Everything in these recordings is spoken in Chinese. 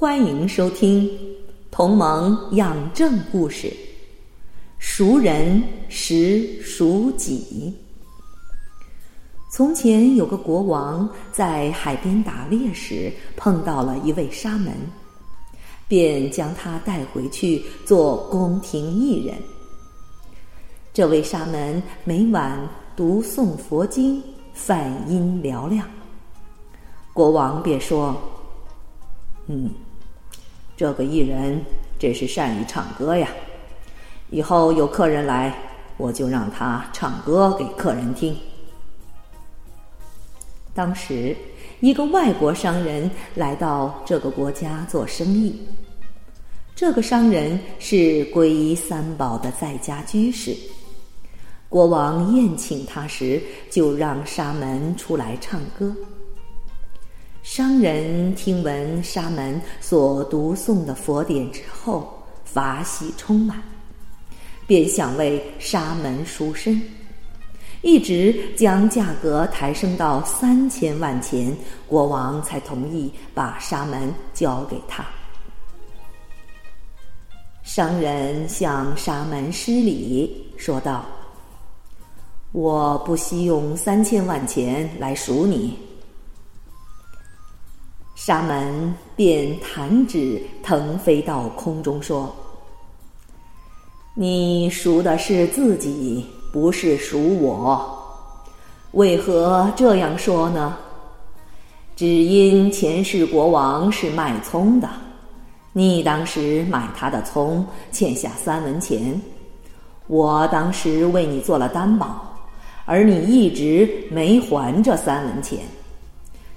欢迎收听《同盟养正故事》，熟人识熟己。从前有个国王在海边打猎时碰到了一位沙门，便将他带回去做宫廷艺人。这位沙门每晚读诵佛经，梵音嘹亮。国王便说：“嗯。”这个艺人真是善于唱歌呀！以后有客人来，我就让他唱歌给客人听。当时，一个外国商人来到这个国家做生意。这个商人是皈依三宝的在家居士。国王宴请他时，就让沙门出来唱歌。商人听闻沙门所读诵的佛典之后，法喜充满，便想为沙门赎身，一直将价格抬升到三千万钱，国王才同意把沙门交给他。商人向沙门施礼，说道：“我不惜用三千万钱来赎你。”沙门便弹指腾飞到空中，说：“你赎的是自己，不是赎我。为何这样说呢？只因前世国王是卖葱的，你当时买他的葱，欠下三文钱。我当时为你做了担保，而你一直没还这三文钱。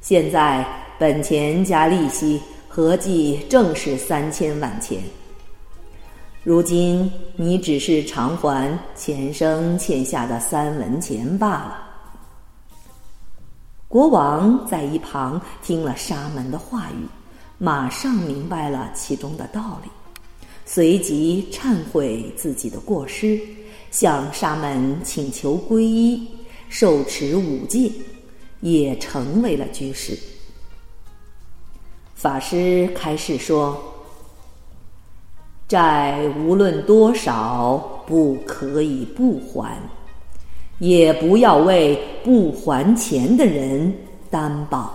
现在。”本钱加利息合计正是三千万钱。如今你只是偿还前生欠下的三文钱罢了。国王在一旁听了沙门的话语，马上明白了其中的道理，随即忏悔自己的过失，向沙门请求皈依，受持五戒，也成为了居士。法师开示说：“债无论多少，不可以不还，也不要为不还钱的人担保。”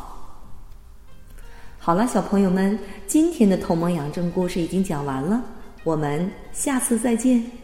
好了，小朋友们，今天的同盟养正故事已经讲完了，我们下次再见。